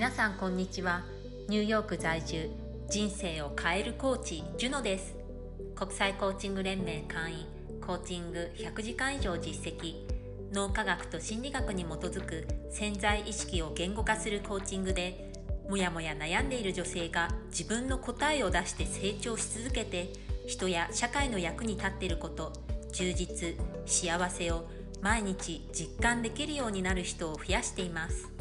皆さんこんにちは。ニューヨーク在住人生を変えるコーチジュノです。国際コーチング連盟会員コーチング100時間以上実績脳科学と心理学に基づく潜在意識を言語化するコーチングでもやもや悩んでいる女性が自分の答えを出して成長し続けて人や社会の役に立っていること充実幸せを毎日実感できるようになる人を増やしています。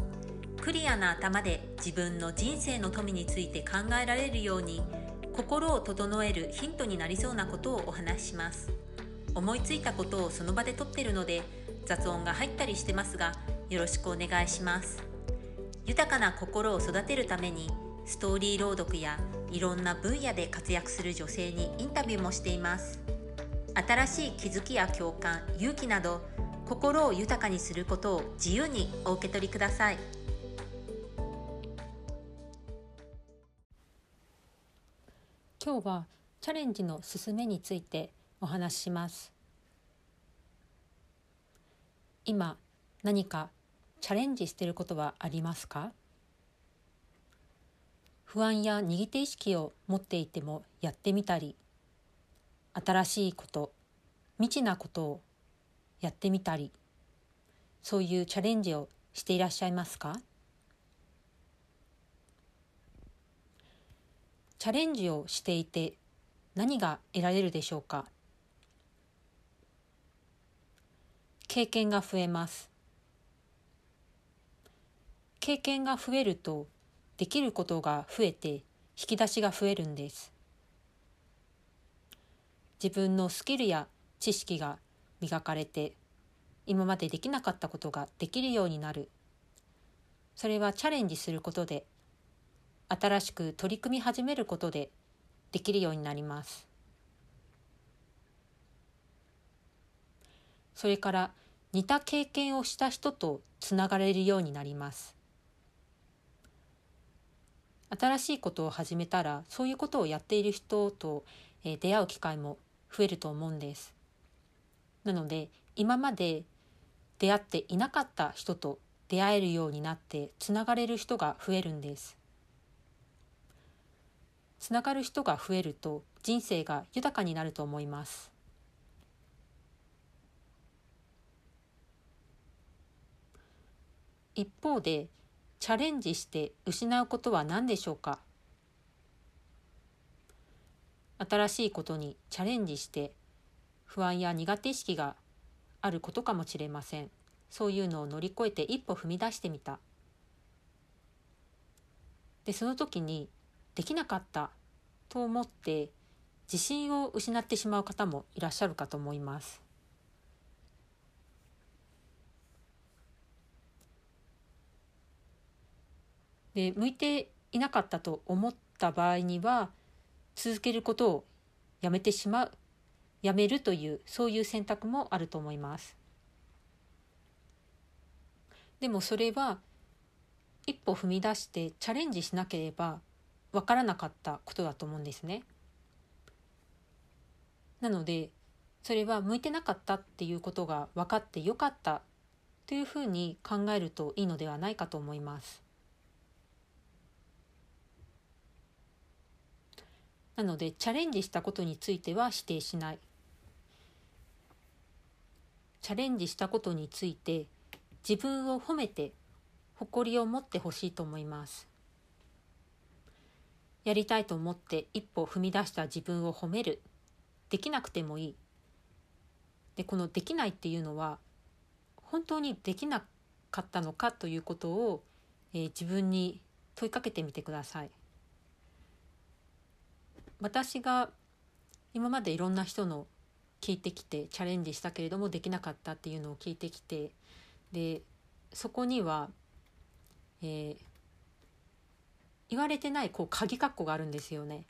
クリアな頭で自分の人生の富について考えられるように心を整えるヒントになりそうなことをお話しします。思いついたことをその場で撮ってるので雑音が入ったりしてますがよろしくお願いします。豊かな心を育てるためにストーリー朗読やいろんな分野で活躍する女性にインタビューもしています。新しい気づきや共感勇気など心を豊かにすることを自由にお受け取りください。今日はチャレンジの進めについてお話しします。今何かチャレンジしていることはありますか？不安や握手意識を持っていてもやってみたり新しいこと未知なことをやってみたりそういうチャレンジをしていらっしゃいますか？チャレンジをしていて何が得られるでしょうか？経験が増えます。経験が増えるとできることが増えて引き出しが増えるんです。自分のスキルや知識が磨かれて今までできなかったことができるようになる。それはチャレンジすることで新しく取り組み始めることでできるようになります。それから似た経験をした人とつながれるようになります。新しいことを始めたらそういうことをやっている人と、え出会う機会も増えると思うんです。なので今まで出会っていなかった人と出会えるようになってつながれる人が増えるんです。つながる人が増えると人生が豊かになると思います。一方でチャレンジして失うことは何でしょうか？新しいことにチャレンジして不安や苦手意識があることかもしれません。そういうのを乗り越えて一歩踏み出してみた。でその時にできなかったと思って自信を失ってしまう方もいらっしゃるかと思います。で向いていなかったと思った場合には続けることをやめてしまうやめるというそういう選択もあると思います。でもそれは一歩踏み出してチャレンジしなければ分からなかったことだと思うんですね。なのでそれは向いてなかったっていうことが分かってよかったというふうに考えるといいのではないかと思います。なのでチャレンジしたことについては否定しない。チャレンジしたことについて自分を褒めて誇りを持ってほしいと思います。やりたいと思って一歩踏み出した自分を褒める。できなくてもいい。でこのできないっていうのは本当にできなかったのかということを、えー、自分に問いかけてみてください。私が今までいろんな人の聞いてきてチャレンジしたけれどもできなかったっていうのを聞いてきてでそこには、えー、言われてないこう鍵括弧があるんですよね。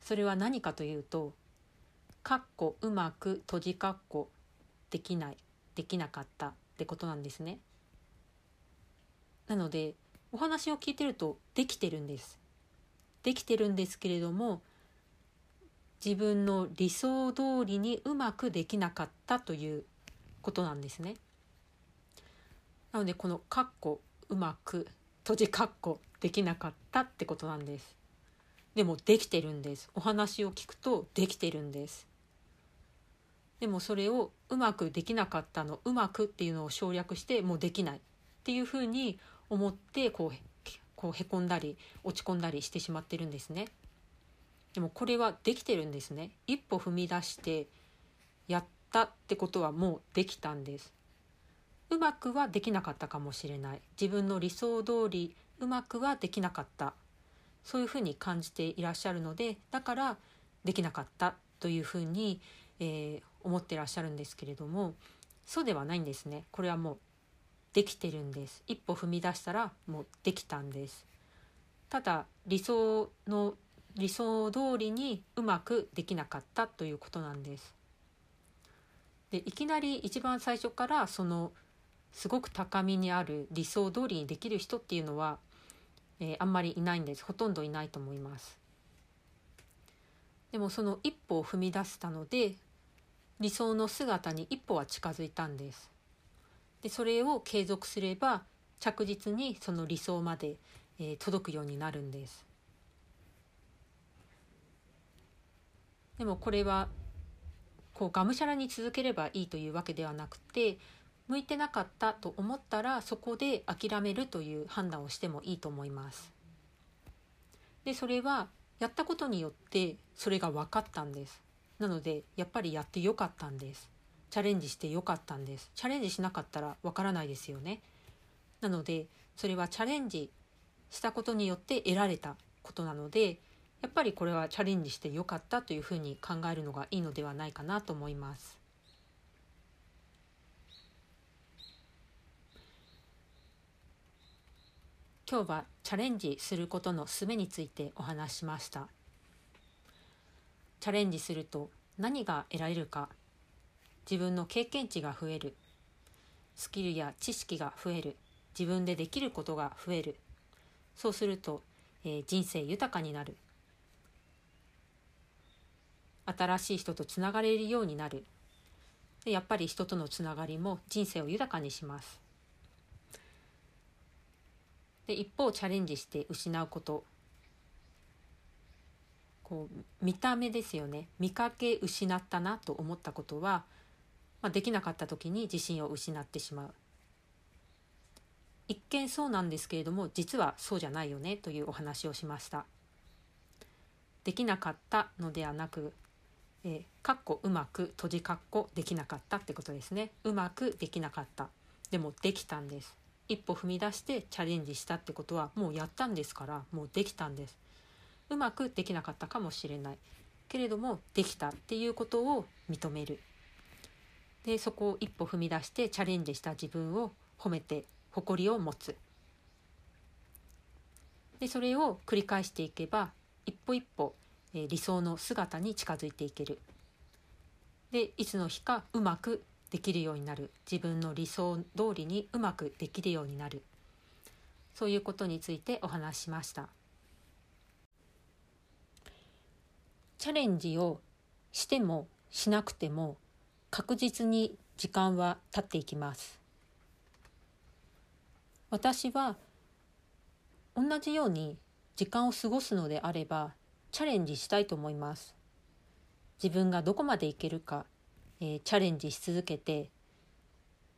それは何かというと「括弧うまく閉じ括弧できないできなかった」ってことなんですね。なのでお話を聞いてるとできてるんです。できてるんですけれども自分の理想通りにうまくできなかったということなんですね。なのでこの「かっこうまく閉じ括弧できなかったってことなんですでもできてるんですお話を聞くとできてるんですでもそれをうまくできなかったのうまくっていうのを省略してもうできないっていうふうに思ってこうこうへこんだり落ち込んだりしてしまってるんですね。でもこれはできてるんですね。一歩踏み出してやったってことはもうできたんです。うまくはできなかったかもしれない。自分の理想通りうまくはできなかった。そういうふうに感じていらっしゃるので、だからできなかったというふうに、えー、思ってらっしゃるんですけれども、そうではないんですね。これはもうできてるんです一歩踏み出したらもうできたんですただ理想の理想通りにうまくできなかったということなんですでいきなり一番最初からそのすごく高みにある理想通りにできる人っていうのは、えー、あんまりいないんです。ほとんどいないと思います。でもその一歩を踏み出したので理想の姿に一歩は近づいたんです。でそれを継続すれば着実にその理想まで、えー、届くようになるんです。でもこれはこうがむしゃらに続ければいいというわけではなくて向いてなかったと思ったらそこで諦めるという判断をしてもいいと思います。でそれはやったことによってそれが分かったんです。なのでやっぱりやってよかったんです。チャレンジしてよかったんですチャレンジしなかったらわからないですよねなのでそれはチャレンジしたことによって得られたことなのでやっぱりこれはチャレンジしてよかったというふうに考えるのがいいのではないかなと思います今日はチャレンジすることの術についてお話しました。チャレンジすると何が得られるか。自分の経験値が増える。スキルや知識が増える。自分でできることが増える。そうすると、えー、人生豊かになる。新しい人とつながれるようになる。やっぱり人とのつながりも人生を豊かにします。で一方チャレンジして失うこと。こう見た目ですよね。見かけ失ったなと思ったことはまあ、できなかった時に自信を失ってしまう。一見そうなんですけれども実はそうじゃないよねというお話をしました。できなかったのではなくえー、かっこうまく閉じかっこできなかったってことですね。うまくできなかった。でもできたんです。一歩踏み出してチャレンジしたってことはもうやったんですからもうできたんです。うまくできなかったかもしれない。けれどもできたっていうことを認める。でそこを一歩踏み出してチャレンジした自分を褒めて誇りを持つ。でそれを繰り返していけば一歩一歩、えー、理想の姿に近づいていける。でいつの日かうまくできるようになる。自分の理想通りにうまくできるようになる。そういうことについてお話しました。チャレンジをしてもしなくても確実に時間は経っていきます。私は同じように時間を過ごすのであればチャレンジしたいと思います。自分がどこまでいけるか、えー、チャレンジし続けて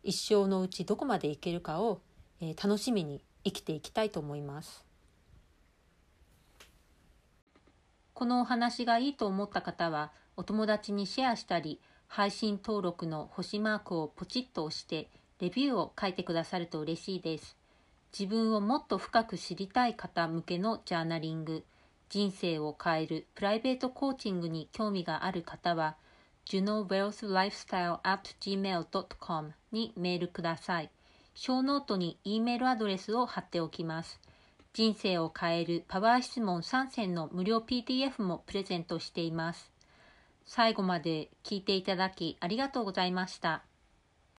一生のうちどこまでいけるかを、えー、楽しみに生きていきたいと思いますこのお話がいいと思った方はお友達にシェアしたり配信登録の星マークをポチッと押してレビューを書いてくださると嬉しいです。自分をもっと深く知りたい方向けのジャーナリング、人生を変えるプライベートコーチングに興味がある方は、junowealthlifestyle.gmail.com にメールください。ショーノートに E メールアドレスを貼っておきます。人生を変えるパワー質問3選の無料 PDF もプレゼントしています。最後まで聞いていただきありがとうございました。